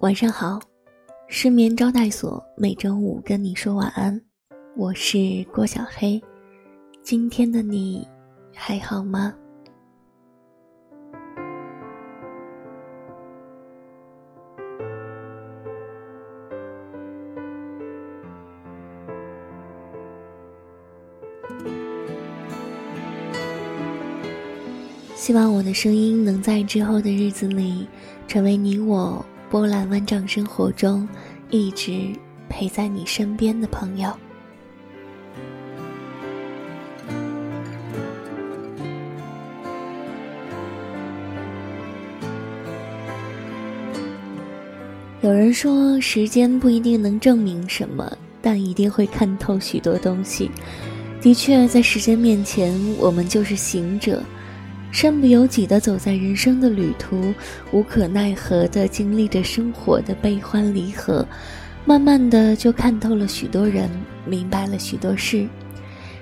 晚上好，失眠招待所每周五跟你说晚安，我是郭小黑，今天的你还好吗？希望我的声音能在之后的日子里，成为你我波澜万丈生活中一直陪在你身边的朋友。有人说，时间不一定能证明什么，但一定会看透许多东西。的确，在时间面前，我们就是行者。身不由己地走在人生的旅途，无可奈何地经历着生活的悲欢离合，慢慢的就看透了许多人，明白了许多事。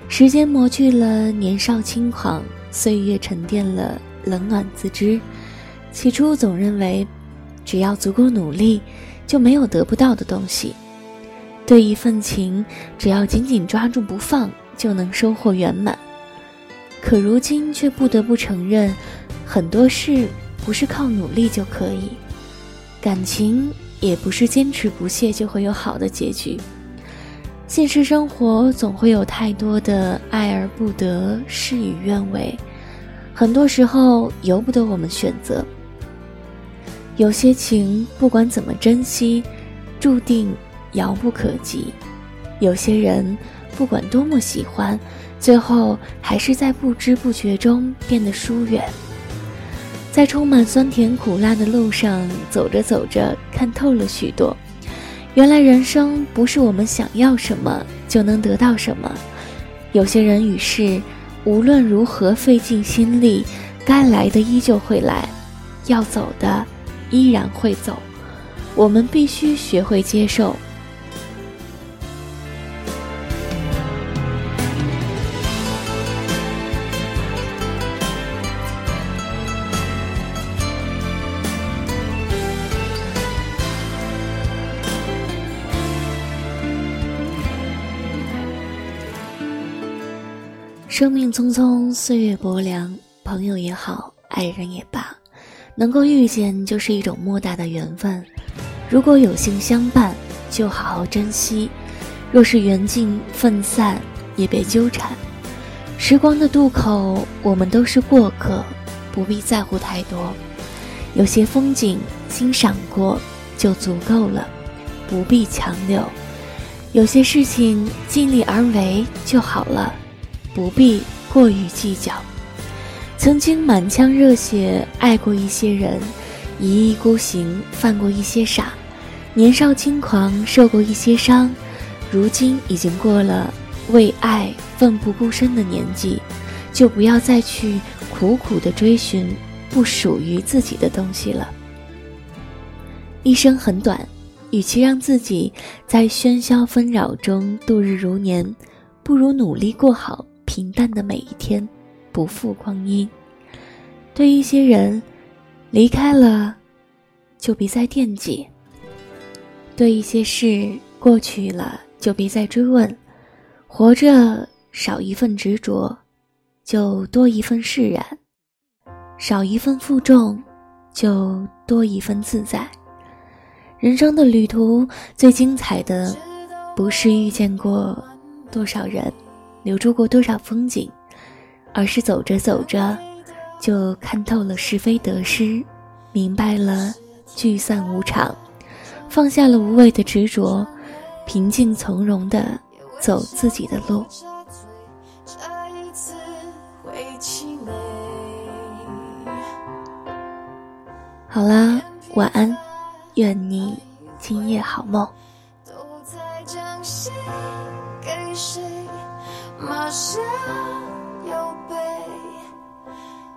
时间磨去了年少轻狂，岁月沉淀了冷暖自知。起初总认为，只要足够努力，就没有得不到的东西。对一份情，只要紧紧抓住不放，就能收获圆满。可如今却不得不承认，很多事不是靠努力就可以，感情也不是坚持不懈就会有好的结局。现实生活总会有太多的爱而不得，事与愿违，很多时候由不得我们选择。有些情不管怎么珍惜，注定遥不可及；有些人不管多么喜欢。最后还是在不知不觉中变得疏远，在充满酸甜苦辣的路上走着走着，看透了许多。原来人生不是我们想要什么就能得到什么，有些人与事，无论如何费尽心力，该来的依旧会来，要走的依然会走。我们必须学会接受。生命匆匆，岁月薄凉，朋友也好，爱人也罢，能够遇见就是一种莫大的缘分。如果有幸相伴，就好好珍惜；若是缘尽分散，也别纠缠。时光的渡口，我们都是过客，不必在乎太多。有些风景欣赏过就足够了，不必强留。有些事情尽力而为就好了。不必过于计较。曾经满腔热血爱过一些人，一意孤行犯过一些傻，年少轻狂受过一些伤，如今已经过了为爱奋不顾身的年纪，就不要再去苦苦的追寻不属于自己的东西了。一生很短，与其让自己在喧嚣纷扰中度日如年，不如努力过好。平淡的每一天，不负光阴。对一些人，离开了，就别再惦记；对一些事，过去了，就别再追问。活着少一份执着，就多一份释然；少一份负重，就多一份自在。人生的旅途，最精彩的，不是遇见过多少人。留住过多少风景，而是走着走着，就看透了是非得失，明白了聚散无常，放下了无谓的执着，平静从容的走自己的路。好啦，晚安，愿你今夜好梦。像又被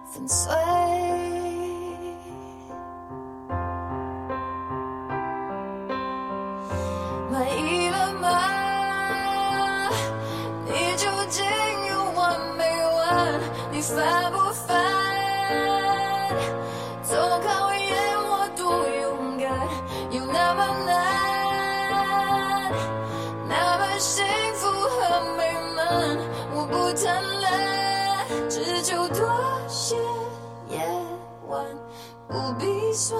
粉碎。你说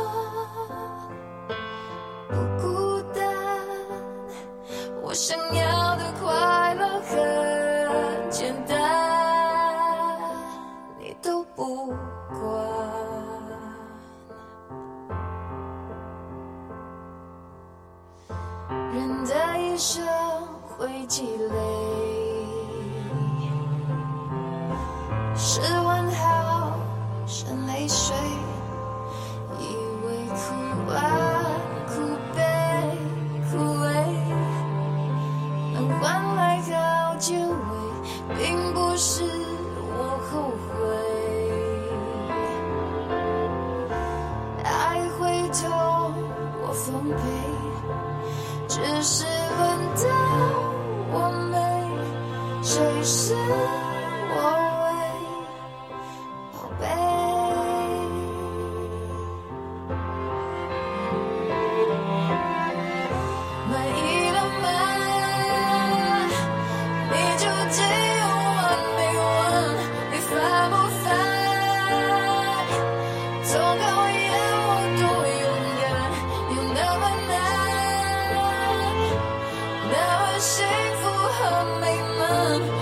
不孤单，我想要的快乐很简单，你都不管。人的一生会积累，是问号，是泪水。苦啊苦悲苦味能换来好结尾并不是我后悔爱回头我奉陪只是轮到我没谁是我？love.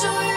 show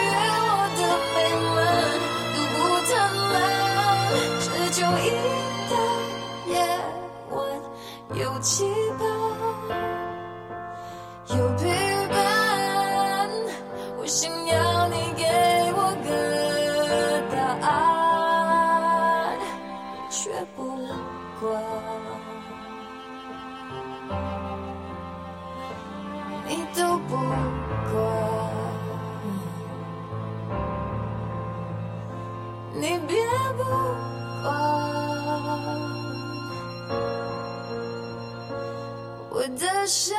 我的伤